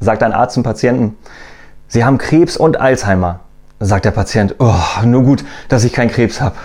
Sagt ein Arzt zum Patienten, Sie haben Krebs und Alzheimer. Sagt der Patient, oh, nur gut, dass ich keinen Krebs habe.